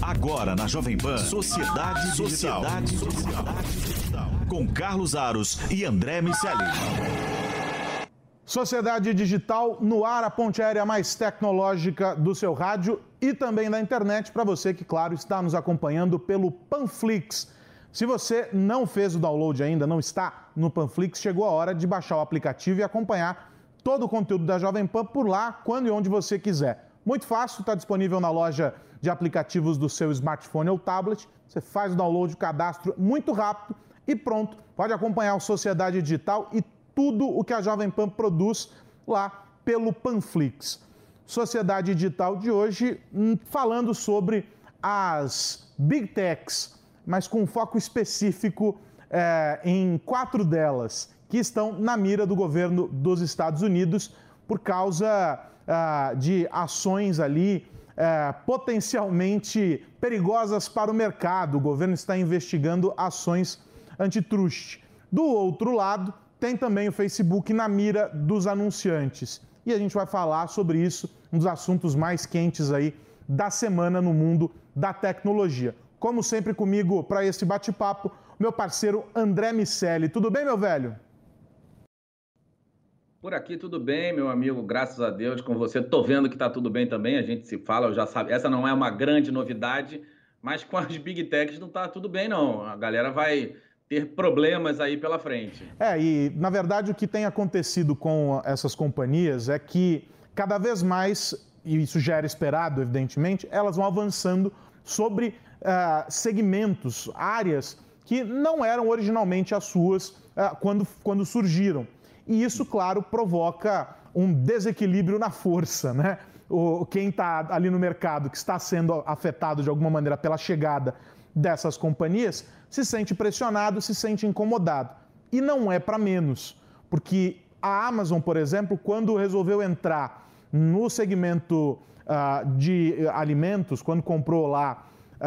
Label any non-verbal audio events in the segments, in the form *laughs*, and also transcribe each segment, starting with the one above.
Agora na Jovem Pan, Sociedade, Sociedade Digital. Sociedade Com Carlos Aros e André Miceli. Sociedade Digital no ar, a ponte aérea mais tecnológica do seu rádio e também da internet para você que, claro, está nos acompanhando pelo Panflix. Se você não fez o download ainda, não está no Panflix, chegou a hora de baixar o aplicativo e acompanhar todo o conteúdo da Jovem Pan por lá, quando e onde você quiser. Muito fácil, está disponível na loja de aplicativos do seu smartphone ou tablet. Você faz o download, o cadastro muito rápido e pronto. Pode acompanhar o Sociedade Digital e tudo o que a Jovem Pan produz lá pelo Panflix. Sociedade Digital de hoje hum, falando sobre as Big Techs, mas com foco específico é, em quatro delas que estão na mira do governo dos Estados Unidos por causa ah, de ações ali eh, potencialmente perigosas para o mercado. O governo está investigando ações antitruste. Do outro lado, tem também o Facebook na mira dos anunciantes. E a gente vai falar sobre isso, um dos assuntos mais quentes aí da semana no mundo da tecnologia. Como sempre comigo para esse bate-papo, meu parceiro André Miceli. Tudo bem, meu velho? Por aqui tudo bem, meu amigo, graças a Deus com você. Tô vendo que tá tudo bem também, a gente se fala, eu já sabe. Essa não é uma grande novidade, mas com as Big Techs não tá tudo bem não. A galera vai ter problemas aí pela frente. É, e na verdade o que tem acontecido com essas companhias é que cada vez mais, e isso já era esperado, evidentemente, elas vão avançando sobre uh, segmentos, áreas que não eram originalmente as suas uh, quando, quando surgiram. E isso, claro, provoca um desequilíbrio na força, né? O, quem está ali no mercado, que está sendo afetado de alguma maneira pela chegada dessas companhias, se sente pressionado, se sente incomodado. E não é para menos, porque a Amazon, por exemplo, quando resolveu entrar no segmento uh, de alimentos, quando comprou lá uh,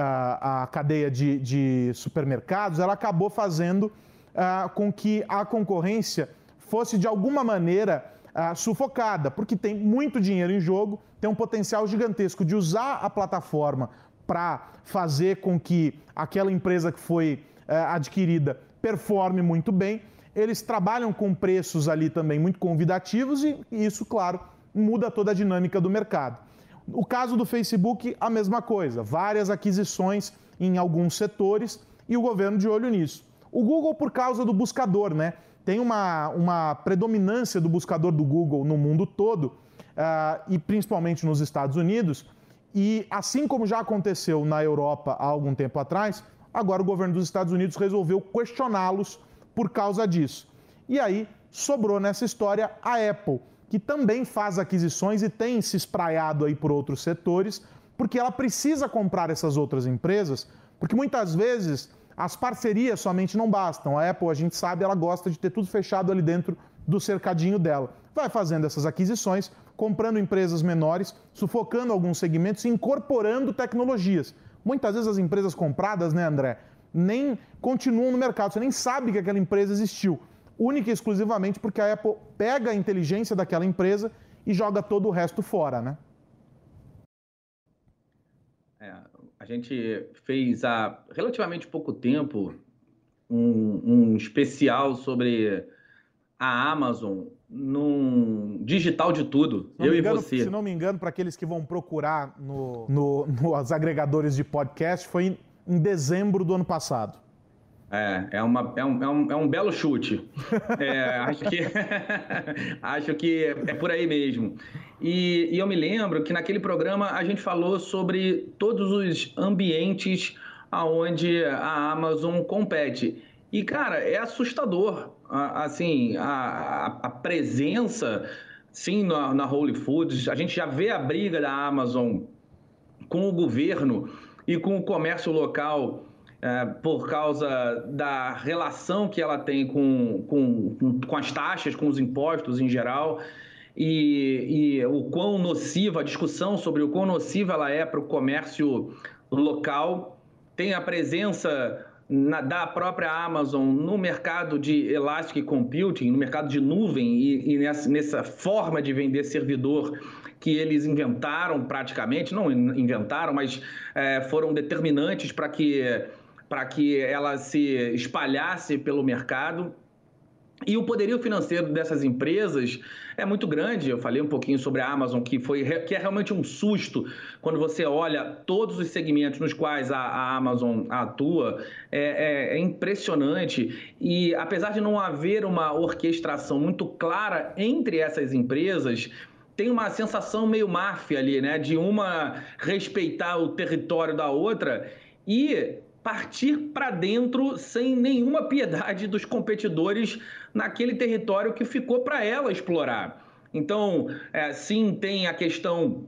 a cadeia de, de, supermercados, ela acabou fazendo uh, com que a concorrência fosse de alguma maneira uh, sufocada, porque tem muito dinheiro em jogo, tem um potencial gigantesco de usar a plataforma para fazer com que aquela empresa que foi uh, adquirida performe muito bem. Eles trabalham com preços ali também muito convidativos e isso, claro, muda toda a dinâmica do mercado. O caso do Facebook, a mesma coisa, várias aquisições em alguns setores e o governo de olho nisso. O Google, por causa do buscador, né? Tem uma, uma predominância do buscador do Google no mundo todo, uh, e principalmente nos Estados Unidos. E assim como já aconteceu na Europa há algum tempo atrás, agora o governo dos Estados Unidos resolveu questioná-los por causa disso. E aí sobrou nessa história a Apple, que também faz aquisições e tem se espraiado aí por outros setores, porque ela precisa comprar essas outras empresas, porque muitas vezes as parcerias somente não bastam. A Apple, a gente sabe, ela gosta de ter tudo fechado ali dentro do cercadinho dela. Vai fazendo essas aquisições, comprando empresas menores, sufocando alguns segmentos e incorporando tecnologias. Muitas vezes as empresas compradas, né, André, nem continuam no mercado, você nem sabe que aquela empresa existiu. Única e exclusivamente porque a Apple pega a inteligência daquela empresa e joga todo o resto fora, né? É, a gente fez há relativamente pouco tempo um, um especial sobre a Amazon num digital de tudo, eu engano, e você. Se não me engano, para aqueles que vão procurar no, no, *laughs* nos agregadores de podcast, foi em, em dezembro do ano passado. É, é, uma, é, um, é, um, é um belo chute. É, *laughs* acho, que, *laughs* acho que é por aí mesmo. E, e eu me lembro que naquele programa a gente falou sobre todos os ambientes aonde a Amazon compete. E, cara, é assustador, assim, a, a presença, sim, na, na Holy Foods. A gente já vê a briga da Amazon com o governo e com o comércio local é, por causa da relação que ela tem com, com, com as taxas, com os impostos em geral, e, e o quão nociva, a discussão sobre o quão nociva ela é para o comércio local. Tem a presença na, da própria Amazon no mercado de Elastic Computing, no mercado de nuvem e, e nessa, nessa forma de vender servidor que eles inventaram praticamente, não inventaram, mas é, foram determinantes para que, que ela se espalhasse pelo mercado. E o poderio financeiro dessas empresas é muito grande. Eu falei um pouquinho sobre a Amazon, que, foi, que é realmente um susto quando você olha todos os segmentos nos quais a, a Amazon atua. É, é, é, impressionante. E apesar de não haver uma orquestração muito clara entre essas empresas, tem uma sensação meio máfia ali, né? De uma respeitar o território da outra. E partir para dentro sem nenhuma piedade dos competidores naquele território que ficou para ela explorar. Então, é, sim, tem a questão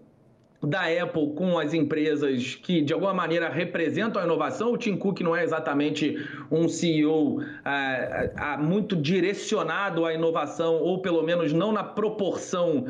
da Apple com as empresas que de alguma maneira representam a inovação. O Tim Cook não é exatamente um CEO é, é, muito direcionado à inovação, ou pelo menos não na proporção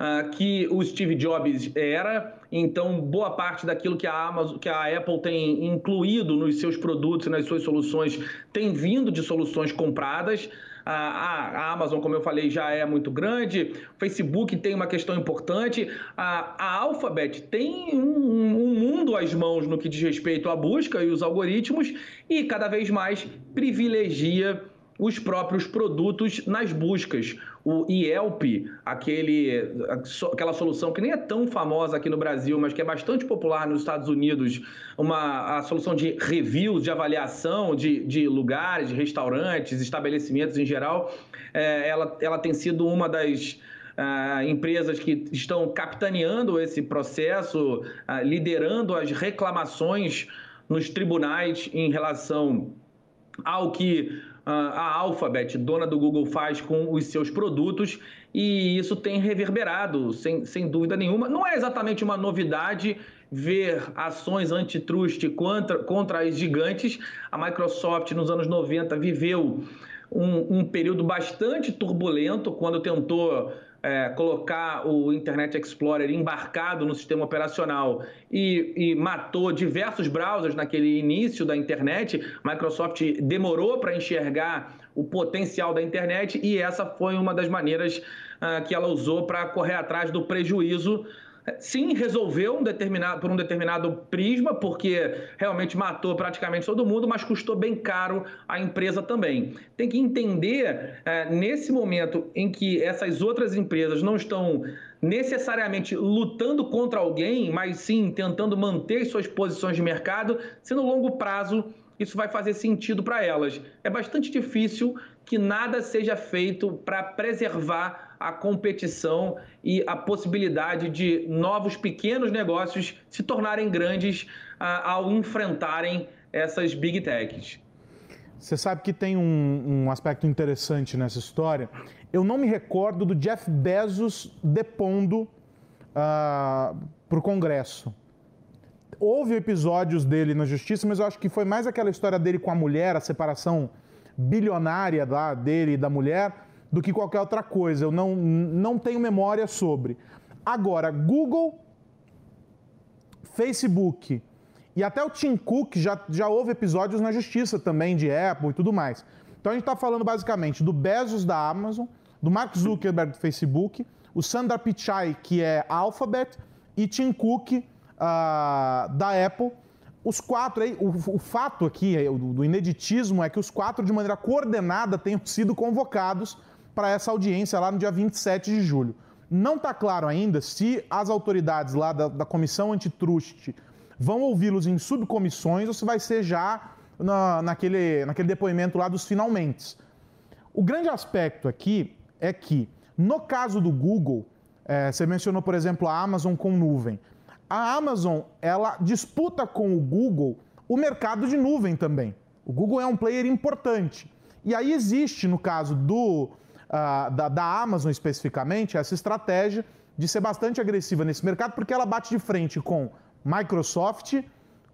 uh, que o Steve Jobs era. Então, boa parte daquilo que a, Amazon, que a Apple tem incluído nos seus produtos e nas suas soluções tem vindo de soluções compradas. A, a, Amazon, como eu falei, já é muito grande. O Facebook tem uma questão importante. A, a Alphabet tem um, um, mundo às mãos no que diz respeito à busca e os algoritmos e cada vez mais privilegia os próprios produtos nas buscas. O Yelp, aquele, aquela solução que nem é tão famosa aqui no Brasil, mas que é bastante popular nos Estados Unidos, uma a solução de reviews, de avaliação de, de lugares, de restaurantes, estabelecimentos em geral, é, ela, ela tem sido uma das Uh, empresas que estão capitaneando esse processo, uh, liderando as reclamações nos tribunais em relação ao que a Alphabet, dona do Google, faz com os seus produtos e isso tem reverberado, sem, sem dúvida nenhuma. Não é exatamente uma novidade ver ações antitrust contra, contra as gigantes. A Microsoft, nos anos 90, viveu um, um período bastante turbulento quando tentou é, colocar o Internet Explorer embarcado no sistema operacional e, e, matou diversos browsers naquele início da internet, Microsoft demorou para enxergar o potencial da internet e essa foi uma das maneiras uh, que ela usou para correr atrás do prejuízo sim resolveu um determinado, por um determinado prisma, porque realmente matou praticamente todo mundo, mas custou bem caro a empresa também. Tem que entender, é, nesse momento em que essas outras empresas não estão necessariamente lutando contra alguém, mas sim tentando manter suas posições de mercado, se no longo prazo isso vai fazer sentido para elas. É bastante difícil que nada seja feito para preservar a competição e a possibilidade de novos pequenos negócios se tornarem grandes ah, ao enfrentarem essas big techs. Você sabe que tem um, um aspecto interessante nessa história. Eu não me recordo do Jeff Bezos depondo ah, para o Congresso. Houve episódios dele na justiça, mas eu acho que foi mais aquela história dele com a mulher, a separação bilionária dele e da mulher, do que qualquer outra coisa. Eu não, não tenho memória sobre. Agora, Google, Facebook e até o Tim Cook já, já houve episódios na justiça também de Apple e tudo mais. Então a gente está falando basicamente do Bezos da Amazon, do Mark Zuckerberg do Facebook, o Sundar Pichai, que é Alphabet, e Tim Cook uh, da Apple. Os quatro aí, o, o fato aqui do, do ineditismo é que os quatro, de maneira coordenada, tenham sido convocados para essa audiência lá no dia 27 de julho. Não está claro ainda se as autoridades lá da, da Comissão Antitruste vão ouvi-los em subcomissões ou se vai ser já na, naquele, naquele depoimento lá dos finalmente. O grande aspecto aqui é que, no caso do Google, é, você mencionou, por exemplo, a Amazon com nuvem. A Amazon, ela disputa com o Google o mercado de nuvem também. O Google é um player importante. E aí existe, no caso do uh, da, da Amazon especificamente, essa estratégia de ser bastante agressiva nesse mercado, porque ela bate de frente com Microsoft,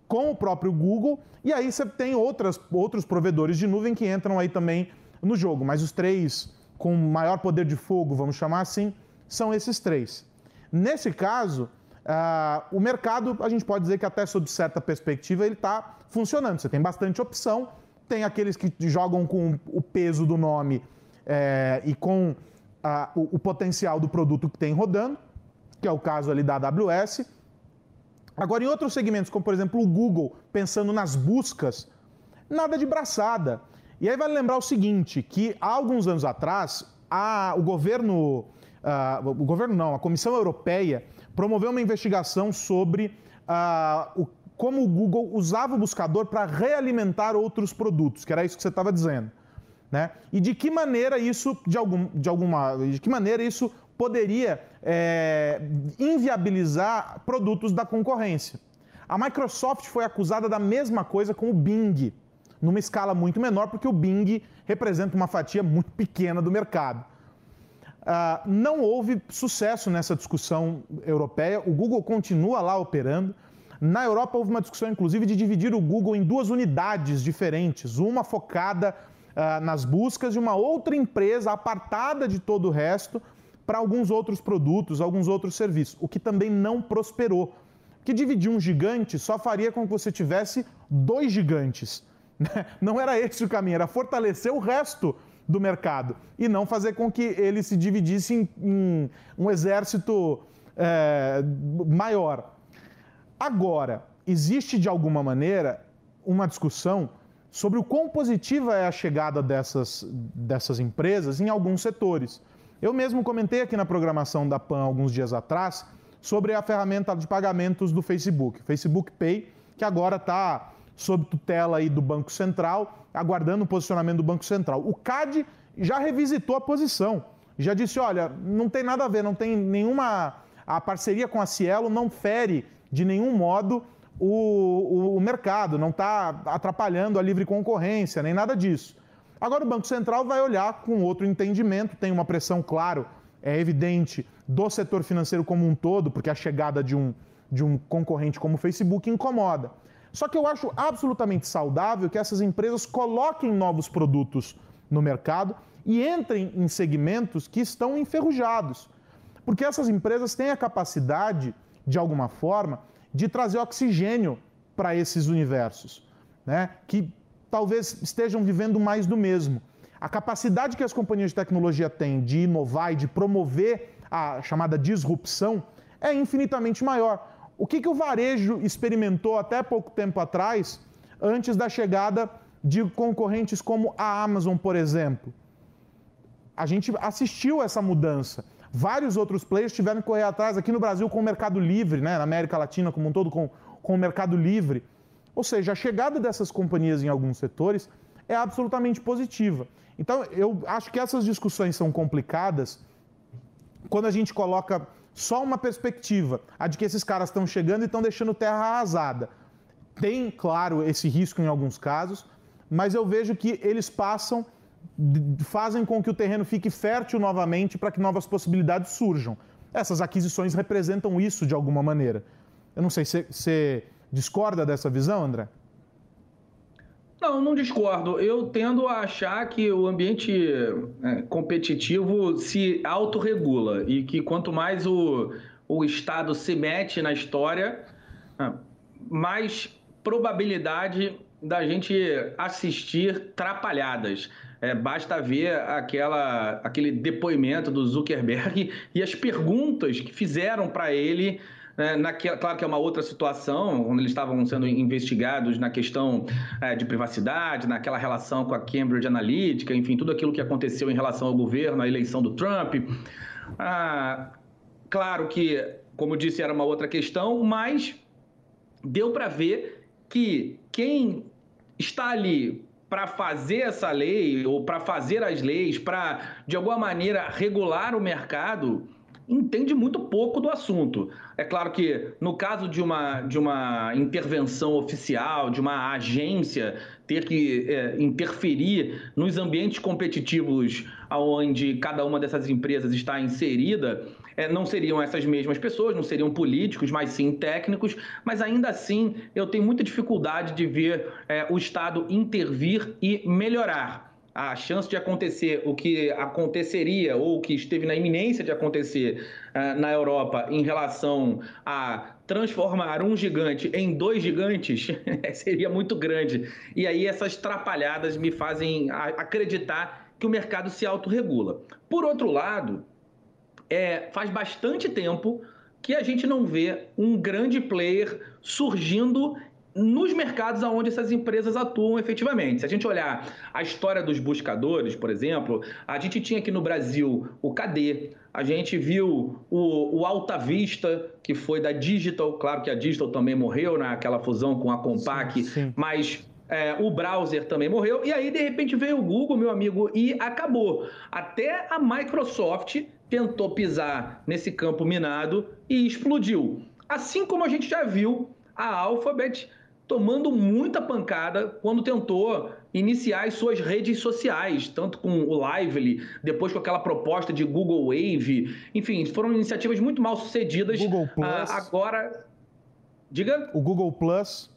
com o próprio Google, e aí você tem outras, outros provedores de nuvem que entram aí também no jogo. Mas os três com maior poder de fogo, vamos chamar assim, são esses três. Nesse caso, Uh, o mercado, a gente pode dizer que até sob certa perspectiva, ele está funcionando. Você tem bastante opção, tem aqueles que jogam com o peso do nome é, e com uh, o, o, potencial do produto que tem rodando, que é o caso ali da AWS. Agora, em outros segmentos, como por exemplo o Google, pensando nas buscas, nada de braçada. E aí vale lembrar o seguinte, que há alguns anos atrás, a, o governo, o governo não, a Comissão Europeia promoveu uma investigação sobre o, como o Google usava o buscador para realimentar outros produtos, que era isso que você estava dizendo. Né? E de que maneira isso, de, algum, de, alguma, de que maneira isso poderia é, inviabilizar produtos da concorrência. A Microsoft foi acusada da mesma coisa com o Bing, numa escala muito menor, porque o Bing representa uma fatia muito pequena do mercado. Uh, não houve sucesso nessa discussão europeia, o Google continua lá operando. Na Europa houve uma discussão, inclusive, de dividir o Google em duas unidades diferentes, uma focada uh, nas buscas e uma outra empresa apartada de todo o resto para alguns outros produtos, alguns outros serviços, o que também não prosperou. Que dividir um gigante só faria com que você tivesse dois gigantes. *laughs* Né? Não era esse o caminho, era fortalecer o resto do mercado e não fazer com que ele se dividisse em, em um exército é, maior. Agora, existe de alguma maneira uma discussão sobre o quão positiva é a chegada dessas, dessas empresas em alguns setores. Eu mesmo comentei aqui na programação da PAN alguns dias atrás sobre a ferramenta de pagamentos do Facebook, Facebook Pay, que agora está sob tutela aí do Banco Central aguardando o posicionamento do Banco Central. O CAD já revisitou a posição, já disse: olha, não tem nada a ver, não tem nenhuma. A parceria com a Cielo não fere de nenhum modo o, o, o mercado, não está atrapalhando a livre concorrência, nem nada disso. Agora o Banco Central vai olhar com outro entendimento, tem uma pressão, claro, é evidente, do setor financeiro como um todo, porque a chegada de um, de um concorrente como o Facebook incomoda. Só que eu acho absolutamente saudável que essas empresas coloquem novos produtos no mercado e entrem em segmentos que estão enferrujados. Porque essas empresas têm a capacidade, de alguma forma, de trazer oxigênio para esses universos, né? que talvez estejam vivendo mais do mesmo. A capacidade que as companhias de tecnologia têm de inovar e de promover a chamada disrupção é infinitamente maior. O que, que o varejo experimentou até pouco tempo atrás, antes da chegada de concorrentes como a Amazon, por exemplo? A gente assistiu essa mudança. Vários outros players tiveram que correr atrás aqui no Brasil com o Mercado Livre, né? na América Latina como um todo, com, com o Mercado Livre. Ou seja, a chegada dessas companhias em alguns setores é absolutamente positiva. Então, eu acho que essas discussões são complicadas quando a gente coloca só uma perspectiva, a de que esses caras estão chegando e estão deixando terra arrasada. Tem, claro, esse risco em alguns casos, mas eu vejo que eles passam, fazem com que o terreno fique fértil novamente para que novas possibilidades surjam. Essas aquisições representam isso de alguma maneira. Eu não sei, você discorda dessa visão, André? Não, não discordo. Eu tendo a achar que o ambiente é, competitivo se autorregula e que quanto mais o, o Estado se mete na história, ah, mais probabilidade da gente assistir trapalhadas. É, basta ver aquela, aquele depoimento do Zuckerberg *laughs* e as perguntas que fizeram para ele né, naquela, claro que é uma outra situação, onde eles estavam sendo investigados na questão é, de privacidade, naquela relação com a Cambridge Analytica, enfim, tudo aquilo que aconteceu em relação ao governo, a eleição do Trump. Ah, claro que, como disse, era uma outra questão, mas deu para ver que quem está ali para fazer essa lei ou para fazer as leis, para de alguma maneira regular o mercado, entende muito pouco do assunto. É claro que no caso de uma, de uma intervenção oficial, de uma agência ter que é, interferir nos ambientes competitivos onde cada uma dessas empresas está inserida, é, não seriam essas mesmas pessoas, não seriam políticos, mas sim técnicos, mas ainda assim eu tenho muita dificuldade de ver é, o Estado intervir e melhorar a chance de acontecer o que aconteceria ou que esteve na iminência de acontecer uh, na Europa em relação a transformar um gigante em dois gigantes *laughs* seria muito grande. E aí essas trapalhadas me fazem acreditar que o mercado se autorregula. Por outro lado, é, faz bastante tempo que a gente não vê um grande player surgindo nos mercados onde essas empresas atuam efetivamente. Se a gente olhar a história dos buscadores, por exemplo, a gente tinha aqui no Brasil o KD, a gente viu o, o Alta Vista, que foi da Digital, claro que a Digital também morreu naquela fusão com a Compaq, sim, sim. mas é, o browser também morreu, e aí de repente veio o Google, meu amigo, e acabou. Até a Microsoft tentou pisar nesse campo minado e explodiu. Assim como a gente já viu a Alphabet tomando muita pancada quando tentou iniciar as suas redes sociais, tanto com o Lively, depois com aquela proposta de Google Wave. Enfim, foram iniciativas muito mal sucedidas. Google Plus. Ah, agora. Diga? O Google Plus.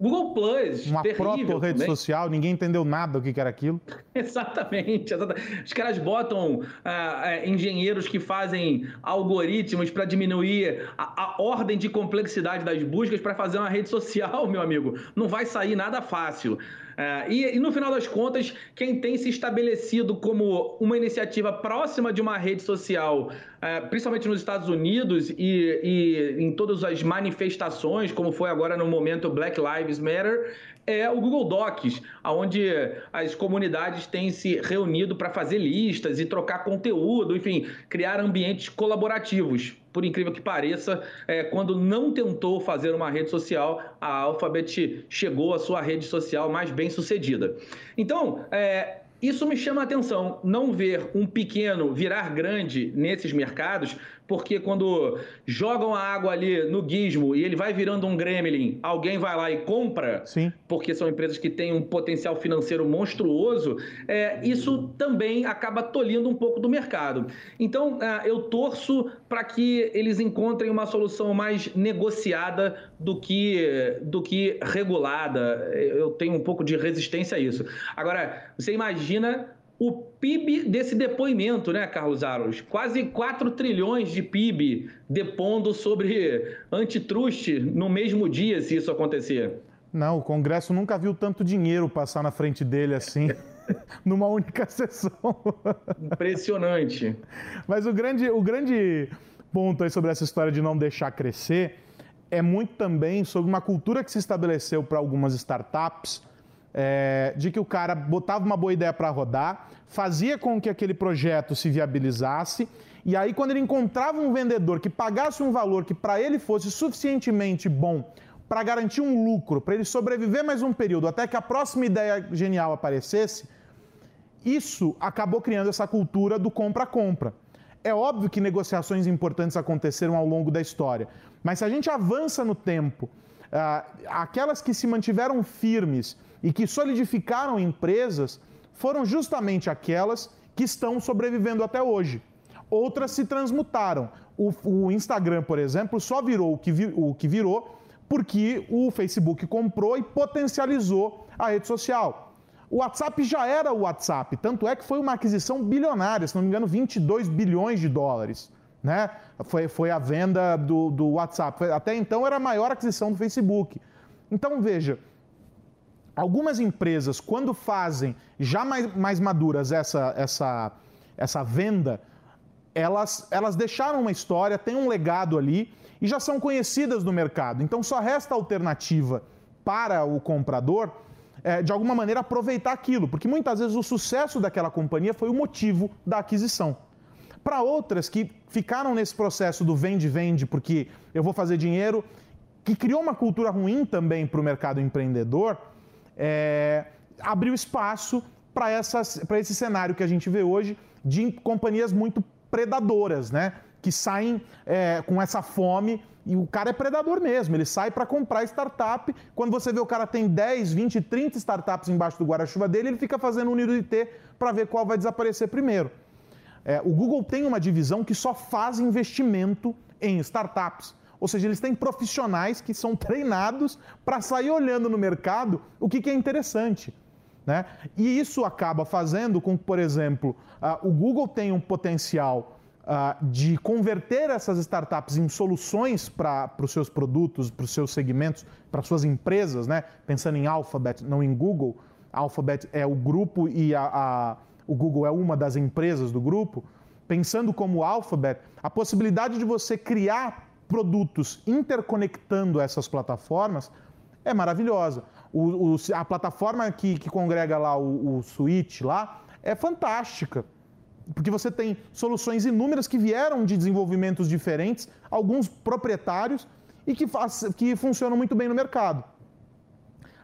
Google Plus, uma proto-rede social, ninguém entendeu nada do que era aquilo. *laughs* exatamente, exatamente. Os caras botam ah, ah, engenheiros que fazem algoritmos para diminuir a, a, ordem de complexidade das buscas para fazer uma rede social, *laughs* meu amigo. Não vai sair nada fácil. É, e, e, no final das contas, quem tem se estabelecido como uma iniciativa próxima de uma rede social, é, principalmente nos Estados Unidos e, e, em todas as manifestações, como foi agora no momento Black Lives Matter, é o Google Docs, onde as comunidades têm se reunido para fazer listas e trocar conteúdo, enfim, criar ambientes colaborativos. Por incrível que pareça, é, quando não tentou fazer uma rede social, a Alphabet chegou à sua rede social mais bem sucedida. Então, é, isso me chama a atenção, não ver um pequeno virar grande nesses mercados, porque quando jogam a água ali no gizmo e ele vai virando um gremlin, alguém vai lá e compra, Sim. porque são empresas que têm um potencial financeiro monstruoso, é, isso também acaba tolhindo um pouco do mercado. Então, é, eu torço para que eles encontrem uma solução mais negociada do que, do que regulada. Eu tenho um pouco de resistência a isso. Agora, você imagina o PIB desse depoimento, né, Carlos Aros? Quase 4 trilhões de PIB depondo sobre antitruste no mesmo dia, se isso acontecer. Não, o Congresso nunca viu tanto dinheiro passar na frente dele assim. *laughs* numa única sessão. Impressionante. Mas o grande, o grande ponto aí sobre essa história de não deixar crescer é muito também sobre uma cultura que se estabeleceu para algumas startups é, de que o cara botava uma boa ideia para rodar, fazia com que aquele projeto se viabilizasse, e aí quando ele encontrava um vendedor que pagasse um valor que para ele fosse suficientemente bom para garantir um lucro, para ele sobreviver mais um período até que a próxima ideia genial aparecesse, isso acabou criando essa cultura do compra-compra. É óbvio que negociações importantes aconteceram ao longo da história, mas se a gente avança no tempo, ah, aquelas que se mantiveram firmes e que solidificaram empresas foram justamente aquelas que estão sobrevivendo até hoje. Outras se transmutaram. O, o Instagram, por exemplo, só virou o que, o que virou porque o Facebook comprou e potencializou a rede social. O WhatsApp já era o WhatsApp, tanto é que foi uma aquisição bilionária, se não me engano, 22 bilhões de dólares. Né? Foi, foi a venda do, do WhatsApp. Até então era a maior aquisição do Facebook. Então, veja, algumas empresas, quando fazem já mais, mais maduras essa, essa, essa venda, elas, elas deixaram uma história, têm um legado ali e já são conhecidas no mercado. Então só resta alternativa para o comprador, é, de alguma maneira, aproveitar aquilo, porque muitas vezes o sucesso daquela companhia foi o motivo da aquisição. Para outras que ficaram nesse processo do vende-vende, porque eu vou fazer dinheiro, que criou uma cultura ruim também para o mercado empreendedor, é, abriu espaço para esse cenário que a gente vê hoje de companhias muito predadoras, né? Que saem é, com essa fome e o cara é predador mesmo, ele sai para comprar startup. Quando você vê o cara tem 10, 20, 30 startups embaixo do guarda-chuva dele, ele fica fazendo um nido de T para ver qual vai desaparecer primeiro. É, o Google tem uma divisão que só faz investimento em startups. Ou seja, eles têm profissionais que são treinados para sair olhando no mercado o que, que é interessante. Né? E isso acaba fazendo com que, por exemplo, uh, o Google tenha um potencial uh, de converter essas startups em soluções para os seus produtos, para os seus segmentos, para suas empresas, né? pensando em Alphabet, não em Google. Alphabet é o grupo e a, a, o Google é uma das empresas do grupo. Pensando como Alphabet, a possibilidade de você criar produtos interconectando essas plataformas é maravilhosa. O, o, a plataforma que, que congrega lá o, o Switch lá é fantástica. Porque você tem soluções inúmeras que vieram de desenvolvimentos diferentes, alguns proprietários, e que, faz, que funcionam muito bem no mercado.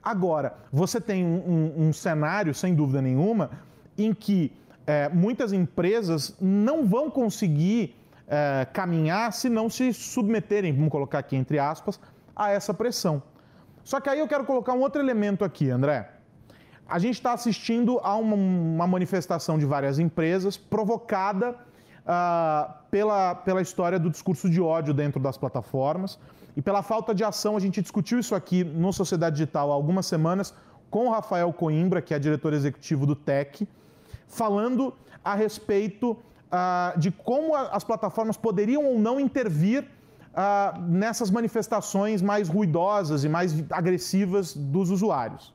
Agora, você tem um, um, um cenário, sem dúvida nenhuma, em que é, muitas empresas não vão conseguir é, caminhar se não se submeterem, vamos colocar aqui entre aspas, a essa pressão. Só que aí eu quero colocar um outro elemento aqui, André. A gente está assistindo a uma, uma, manifestação de várias empresas provocada uh, pela, pela história do discurso de ódio dentro das plataformas e pela falta de ação. A gente discutiu isso aqui no Sociedade Digital há algumas semanas com o Rafael Coimbra, que é diretor executivo do TEC, falando a respeito uh, de como as plataformas poderiam ou não intervir ah, nessas manifestações mais ruidosas e mais agressivas dos usuários.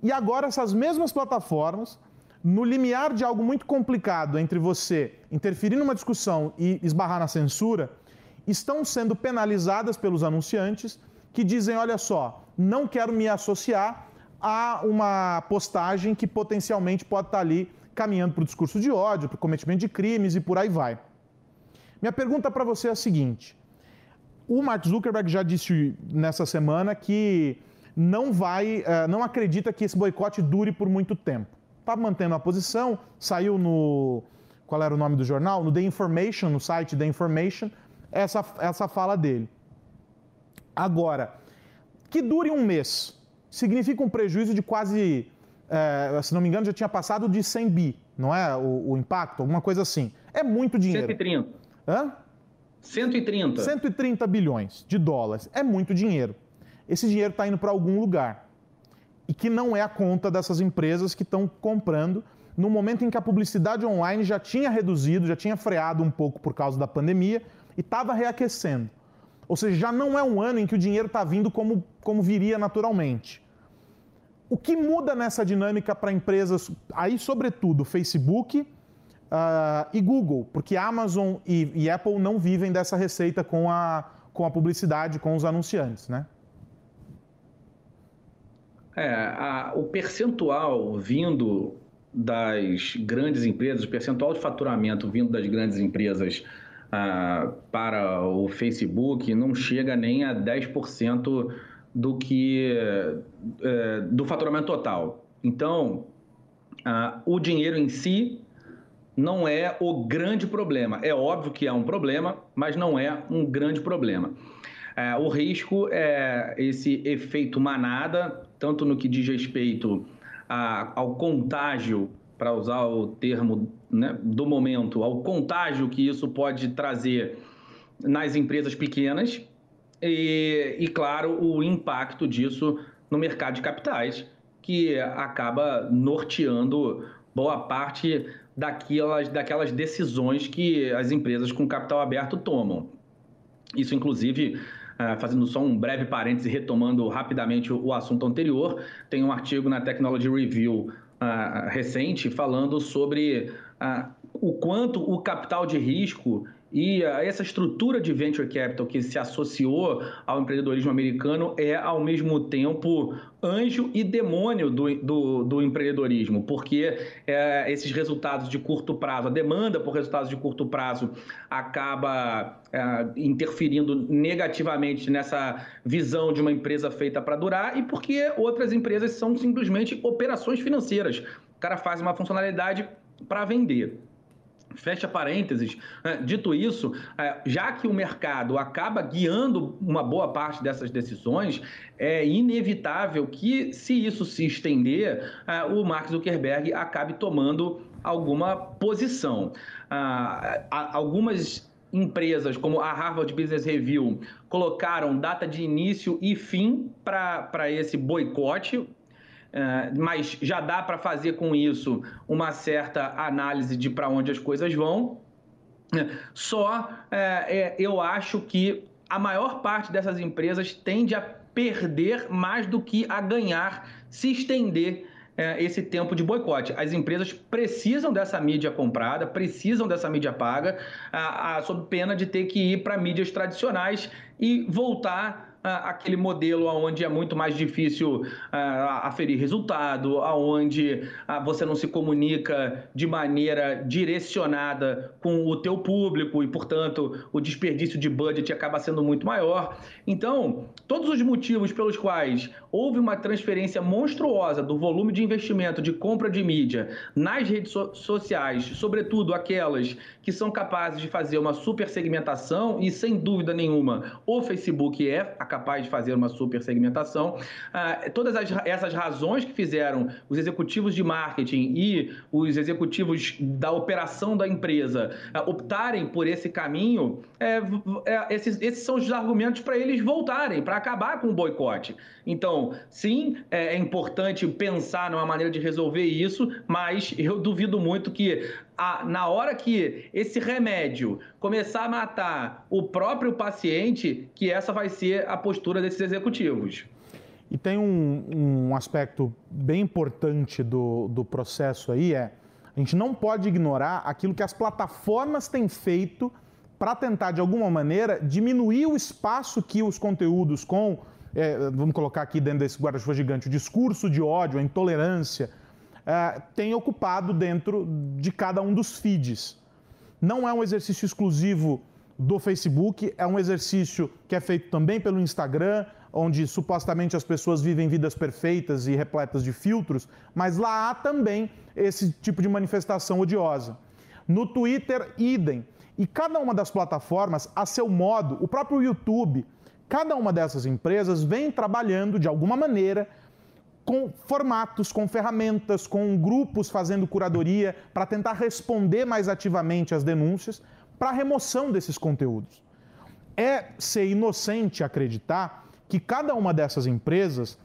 E agora essas mesmas plataformas, no limiar de algo muito complicado entre você interferir numa discussão e esbarrar na censura, estão sendo penalizadas pelos anunciantes que dizem: olha só, não quero me associar a uma postagem que potencialmente pode estar ali caminhando para o discurso de ódio, para o cometimento de crimes e por aí vai. Minha pergunta para você é a seguinte: o Mark Zuckerberg já disse nessa semana que não vai, eh, não acredita que esse boicote dure por muito tempo. Está mantendo a posição, saiu no. Qual era o nome do jornal? No The Information, no site The Information, essa, essa fala dele. Agora, que dure um mês significa um prejuízo de quase, é, se não me engano, já tinha passado de 100 bi, não é? O, o impacto, alguma coisa assim. É muito dinheiro. 130. Hã? 130. 130 bilhões de dólares. É muito dinheiro. Esse dinheiro está indo para algum lugar. E que não é a conta dessas empresas que estão comprando no momento em que a publicidade online já tinha reduzido, já tinha freado um pouco por causa da pandemia e estava reaquecendo. Ou seja, já não é um ano em que o dinheiro está vindo como, como viria naturalmente. O que muda nessa dinâmica para empresas, aí sobretudo Facebook, uh, e Google, porque Amazon e, e, Apple não vivem dessa receita com a, com a publicidade, com os anunciantes, né? É, a, o percentual vindo das grandes empresas, o percentual de faturamento vindo das grandes empresas uh, para o Facebook não chega nem a 10% do que uh, do faturamento total. Então, o dinheiro em si não é o grande problema. É óbvio que é um problema, mas não é um grande problema. É, o risco é esse efeito manada, tanto no que diz respeito a, ao contágio, para usar o termo né, do momento, ao contágio que isso pode trazer nas empresas pequenas, e, e claro, o impacto disso no mercado de capitais, que acaba norteando boa parte daquelas, daquelas decisões que as empresas com capital aberto tomam. Isso, inclusive, ah, fazendo só um breve parêntese, retomando rapidamente o assunto anterior, tem um artigo na Technology Review uh, recente falando sobre uh, o quanto o capital de risco e essa estrutura de venture capital que se associou ao empreendedorismo americano é, ao mesmo tempo, anjo e demônio do, do, do empreendedorismo, porque é, esses resultados de curto prazo, a demanda por resultados de curto prazo acaba é, interferindo negativamente nessa visão de uma empresa feita para durar e porque outras empresas são simplesmente operações financeiras. O cara faz uma funcionalidade para vender. Fecha parênteses. É, dito isso, é, já que o mercado acaba guiando uma boa parte dessas decisões, é inevitável que, se isso se estender, é, o Mark Zuckerberg acabe tomando alguma posição. Algumas empresas, como a Harvard Business Review, colocaram data de início e fim para esse boicote mas já dá para fazer com isso uma certa análise de para onde as coisas vão. Só é, é, eu acho que a maior parte dessas empresas tende a perder mais do que a ganhar se estender esse tempo de boicote. As empresas precisam dessa mídia comprada, precisam dessa mídia paga, a, a, sob pena de ter que ir para mídias tradicionais e voltar aquele modelo onde é muito mais difícil aferir resultado, onde você não se comunica de maneira direcionada com o teu público e, portanto, o desperdício de budget acaba sendo muito maior. Então, todos os motivos pelos quais houve uma transferência monstruosa do volume de investimento de compra de mídia nas redes so sociais, sobretudo aquelas que são capazes de fazer uma super segmentação e, sem dúvida nenhuma, o Facebook é capaz de fazer uma super segmentação. Ah, todas as, essas razões que fizeram os executivos de marketing e os executivos da operação da empresa ah, optarem por esse caminho, é, é, esses, esses são os argumentos para eles voltarem, para acabar com o boicote. Então, sim, é, é importante pensar numa maneira de resolver isso, mas eu *laughs* duvido muito que a, na hora que esse remédio começar a matar o próprio paciente, que essa vai ser a postura desses executivos. E tem um, um aspecto bem importante do, do processo aí, é a gente não pode ignorar aquilo que as plataformas têm feito para tentar, de alguma maneira, diminuir o espaço que os conteúdos com, é, vamos colocar aqui dentro desse guarda-chuva gigante, o discurso de ódio, a intolerância, é, tem ocupado dentro de cada um dos feeds. Não é um exercício exclusivo do Facebook, é um exercício que é feito também pelo Instagram, onde supostamente as pessoas vivem vidas perfeitas e repletas de filtros, mas lá há também esse tipo de manifestação odiosa. No Twitter, idem. E cada uma das plataformas, a seu modo, o próprio YouTube, cada uma dessas empresas vem trabalhando de alguma maneira com formatos, com ferramentas, com grupos fazendo curadoria para tentar responder mais ativamente às denúncias para remoção desses conteúdos. É ser inocente acreditar que cada uma dessas empresas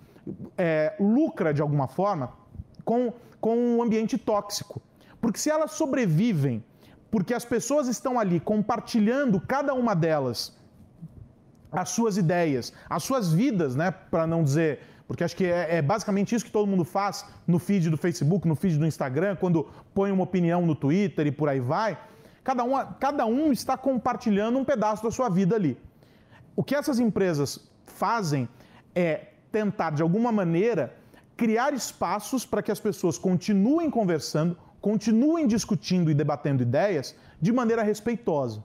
é, lucra de alguma forma com, com um ambiente tóxico. Porque se elas sobrevivem, porque as pessoas estão ali compartilhando cada uma delas as suas ideias, as suas vidas, né, para não dizer porque acho que é, é, basicamente isso que todo mundo faz no feed do Facebook, no feed do Instagram, quando põe uma opinião no Twitter e por aí vai. Cada um, cada um está compartilhando um pedaço da sua vida ali. O que essas empresas fazem é tentar, de alguma maneira, criar espaços para que as pessoas continuem conversando, continuem discutindo e debatendo ideias de maneira respeitosa.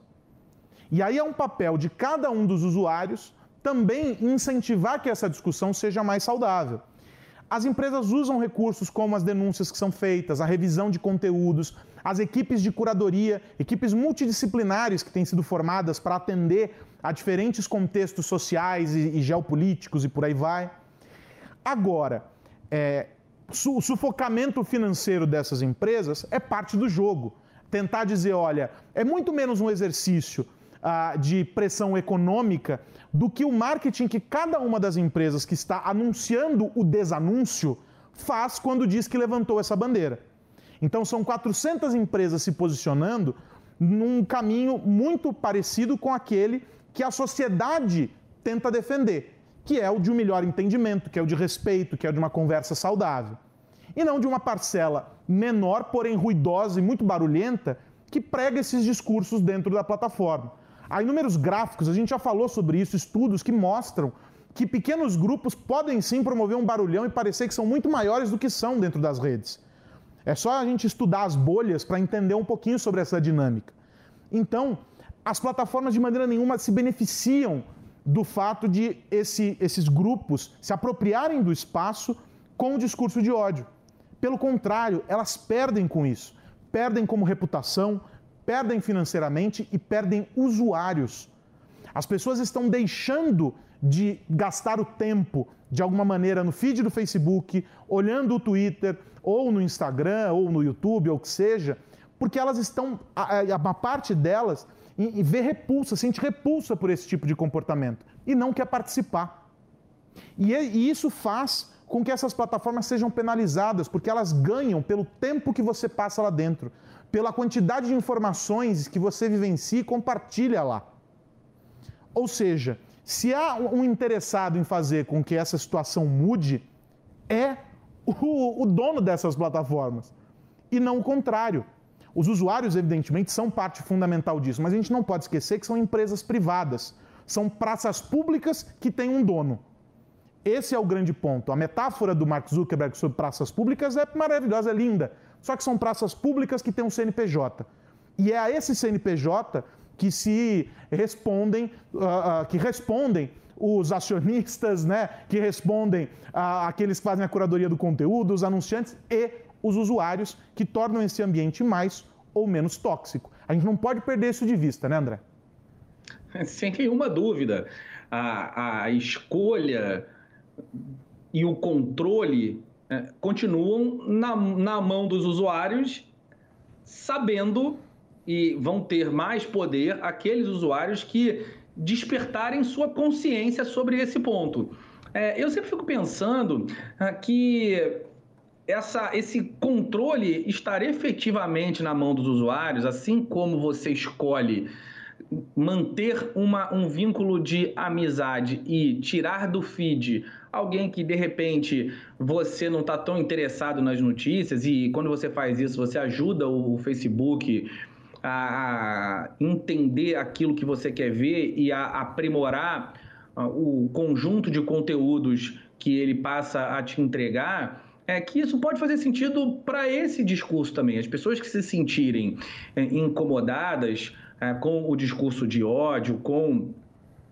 E aí é um papel de cada um dos usuários também incentivar que essa discussão seja mais saudável. As empresas usam recursos como as denúncias que são feitas, a revisão de conteúdos, as equipes de curadoria, equipes multidisciplinares que têm sido formadas para atender a diferentes contextos sociais e, e geopolíticos e por aí vai. Agora, é, o sufocamento financeiro dessas empresas é parte do jogo. Tentar dizer, olha, é muito menos um exercício ah, de pressão econômica do que o marketing que cada uma das empresas que está anunciando o desanúncio faz quando diz que levantou essa bandeira. Então são 400 empresas se posicionando num caminho muito parecido com aquele que a sociedade tenta defender, que é o de um melhor entendimento, que é o de respeito, que é o de uma conversa saudável. E não de uma parcela menor, porém ruidosa e muito barulhenta, que prega esses discursos dentro da plataforma. Há inúmeros gráficos, a gente já falou sobre isso, estudos que mostram que pequenos grupos podem sim promover um barulhão e parecer que são muito maiores do que são dentro das redes. É só a gente estudar as bolhas para entender um pouquinho sobre essa dinâmica. Então, as plataformas de maneira nenhuma se beneficiam do fato de esse, esses grupos se apropriarem do espaço com o discurso de ódio. Pelo contrário, elas perdem com isso. Perdem como reputação, perdem financeiramente e perdem usuários. As pessoas estão deixando de gastar o tempo de alguma maneira no feed do Facebook, olhando o Twitter, ou no Instagram, ou no YouTube, ou o que seja, porque elas estão, uma parte delas, vê repulsa, sente repulsa por esse tipo de comportamento e não quer participar. E, é, e isso faz com que essas plataformas sejam penalizadas, porque elas ganham pelo tempo que você passa lá dentro, pela quantidade de informações que você vivencia e compartilha lá. Ou seja, se há um interessado em fazer com que essa situação mude, é o, o dono dessas plataformas, e não o contrário. Os usuários, evidentemente, são parte fundamental disso, mas a gente não pode esquecer que são empresas privadas, são praças públicas que têm um dono. Esse é o grande ponto. A metáfora do Mark Zuckerberg sobre praças públicas é maravilhosa, é linda. Só que são praças públicas que têm um CNPJ. E é a esse CNPJ que se respondem, uh, uh, que respondem os acionistas, né, que respondem uh, aqueles que fazem a curadoria do conteúdo, os anunciantes e os usuários que tornam esse ambiente mais ou menos tóxico. A gente não pode perder isso de vista, né, André? *laughs* Sem nenhuma dúvida. A, a escolha e o controle é, continuam na, na mão dos usuários, sabendo e vão ter mais poder aqueles usuários que despertarem sua consciência sobre esse ponto. É, eu sempre fico pensando ah, que essa, esse controle estar efetivamente na mão dos usuários, assim como você escolhe manter uma, um vínculo de amizade e tirar do feed alguém que de repente você não está tão interessado nas notícias e quando você faz isso você ajuda o Facebook a entender aquilo que você quer ver e a aprimorar ah, o conjunto de conteúdos que ele passa a te entregar, é que isso pode fazer sentido para esse discurso também. As pessoas que se sentirem é, incomodadas é, com o discurso de ódio, com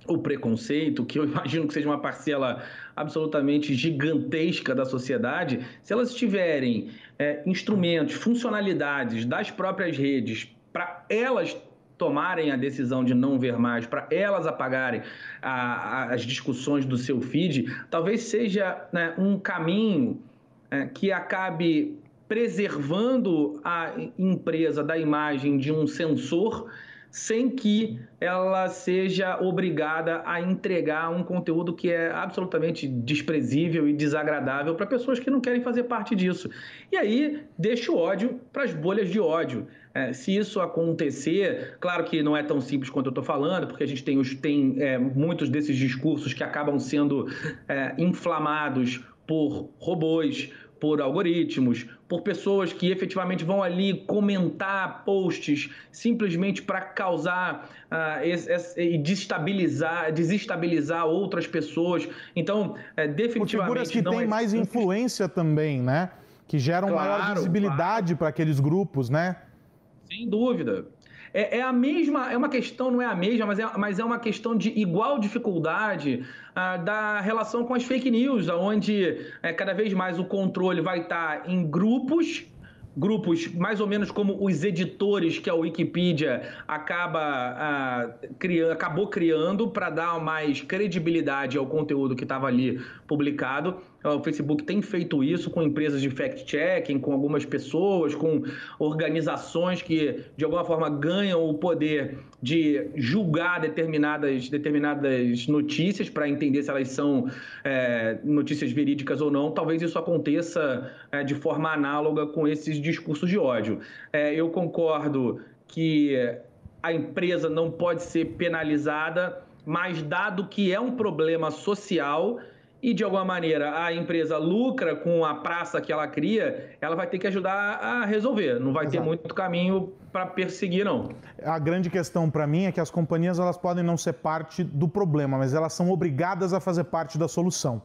o preconceito, que eu *laughs* imagino que seja uma parcela absolutamente gigantesca da sociedade, se elas tiverem é, instrumentos, funcionalidades das próprias redes para elas tomarem a decisão de não ver mais, para elas apagarem a, a, as discussões do seu feed, talvez seja né, um caminho é, que acabe preservando a empresa da imagem de um censor sem que ela seja obrigada a entregar um conteúdo que é absolutamente desprezível e desagradável para pessoas que não querem fazer parte disso. E aí deixa o ódio para as bolhas de ódio. É, se isso acontecer, claro que não é tão simples quanto eu estou falando, porque a gente tem, os, tem é, muitos desses discursos que acabam sendo é, inflamados por robôs, por algoritmos, por pessoas que efetivamente vão ali comentar posts simplesmente para causar uh, e desestabilizar, desestabilizar outras pessoas. Então, é, definitivamente. Por figuras que têm é... mais influência também, né? Que geram claro, maior visibilidade claro. para aqueles grupos, né? Sem dúvida. É, é, a mesma, é uma questão, não é a mesma, mas é, mas é uma questão de igual dificuldade ah, da relação com as fake news, onde é, cada vez mais o controle vai estar em grupos grupos mais ou menos como os editores que a Wikipedia acaba ah, criando, acabou criando para dar mais credibilidade ao conteúdo que estava ali publicado. O Facebook tem feito isso com empresas de fact-checking, com algumas pessoas, com organizações que, de alguma forma, ganham o poder de julgar determinadas, determinadas notícias para entender se elas são é, notícias verídicas ou não. Talvez isso aconteça é, de forma análoga com esses discursos de ódio. É, eu concordo que a empresa não pode ser penalizada, mas dado que é um problema social e de alguma maneira a empresa lucra com a praça que ela cria, ela vai ter que ajudar a resolver. Não vai Exato. ter muito caminho para perseguir, não. A grande questão para mim é que as companhias elas podem não ser parte do problema, mas elas são obrigadas a fazer parte da solução.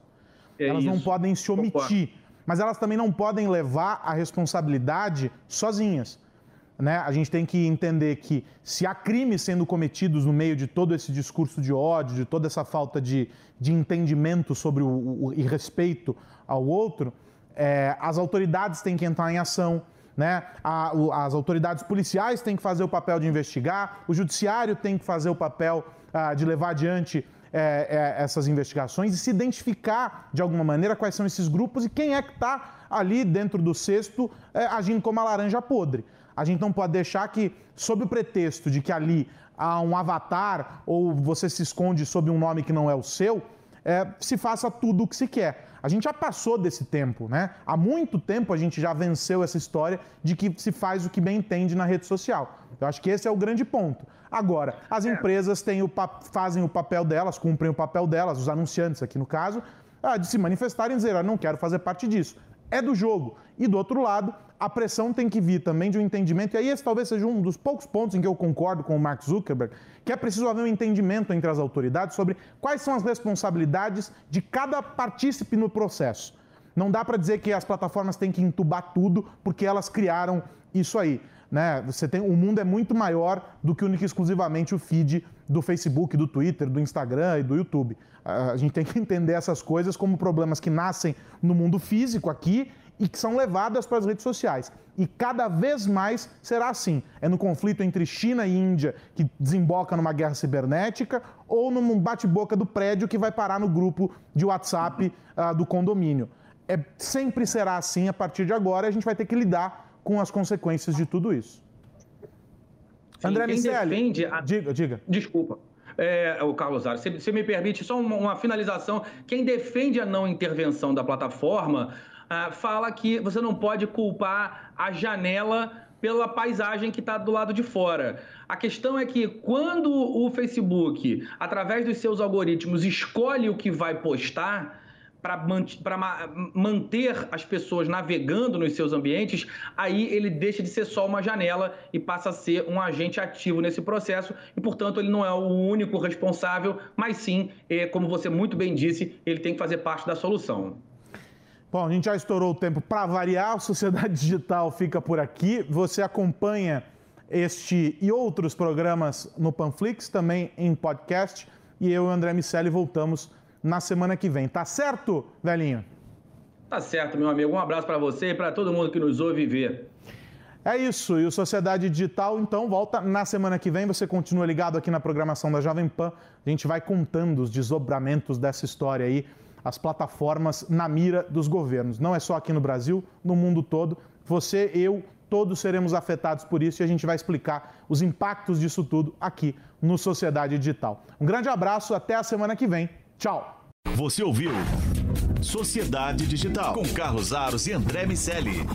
É elas isso. não podem se omitir, Concordo. mas elas também não podem levar a responsabilidade sozinhas. Né? A gente tem que entender que se há crimes sendo cometidos no meio de todo esse discurso de ódio, de toda essa falta de, de entendimento sobre o, o, e respeito ao outro, é, as autoridades têm que entrar em ação. Né? A, o, as autoridades policiais têm que fazer o papel de investigar, o judiciário tem que fazer o papel ah, de levar adiante é, é, essas investigações e se identificar de alguma maneira quais são esses grupos e quem é que está ali dentro do cesto é, agindo como a laranja podre. A gente não pode deixar que, sob o pretexto de que ali há um avatar ou você se esconde sob um nome que não é o seu, é, se faça tudo o que se quer. A gente já passou desse tempo, né? Há muito tempo a gente já venceu essa história de que se faz o que bem entende na rede social. Eu acho que esse é o grande ponto. Agora, as é. empresas têm o, fazem o papel delas, cumprem o papel delas, os anunciantes aqui no caso, ah, de se manifestarem e dizer, ah, não quero fazer parte disso. É do jogo. E do outro lado, a pressão tem que vir também de um entendimento, e aí esse talvez seja um dos poucos pontos em que eu concordo com o Mark Zuckerberg, que é preciso haver um entendimento entre as autoridades sobre quais são as responsabilidades de cada partícipe no processo. Não dá para dizer que as plataformas têm que entubar tudo porque elas criaram isso aí. Né? Você tem, o mundo é muito maior do que único e exclusivamente o feed do Facebook, do Twitter, do Instagram e do YouTube. A gente tem que entender essas coisas como problemas que nascem no mundo físico aqui e que são levadas para as redes sociais. E cada vez mais será assim. É no conflito entre China e Índia que desemboca numa guerra cibernética ou num bate-boca do prédio que vai parar no grupo de WhatsApp uh, do condomínio. É, sempre será assim a partir de agora e a gente vai ter que lidar com as consequências de tudo isso. Sim, André Miceli, a... diga, diga. Desculpa. É, o Carlos Ares, você me permite só uma, uma finalização. Quem defende a não intervenção da plataforma ah, fala que você não pode culpar a janela pela paisagem que está do lado de fora. A questão é que quando o Facebook, através dos seus algoritmos, escolhe o que vai postar para manter as pessoas navegando nos seus ambientes, aí ele deixa de ser só uma janela e passa a ser um agente ativo nesse processo e, portanto, ele não é o único responsável, mas sim, é, como você muito bem disse, ele tem que fazer parte da solução. Bom, a gente já estourou o tempo para variar, a Sociedade *laughs* Digital fica por aqui. Você acompanha este e outros programas no Panflix, também em podcast. E eu e o André Miceli voltamos na semana que vem. Tá certo, velhinho? Tá certo, meu amigo. Um abraço para você e para todo mundo que nos ouve e vê. É isso. E o Sociedade Digital, então, volta na semana que vem. Você continua ligado aqui na programação da Jovem Pan. A gente vai contando os desdobramentos dessa história aí as plataformas na mira dos governos. Não é só aqui no Brasil, no mundo todo. Você, eu, todos seremos afetados por isso e a gente vai explicar os impactos disso tudo aqui no Sociedade Digital. Um grande abraço, até a semana que vem. Tchau. Você ouviu Sociedade Digital com Carlos Aros e André Miceli.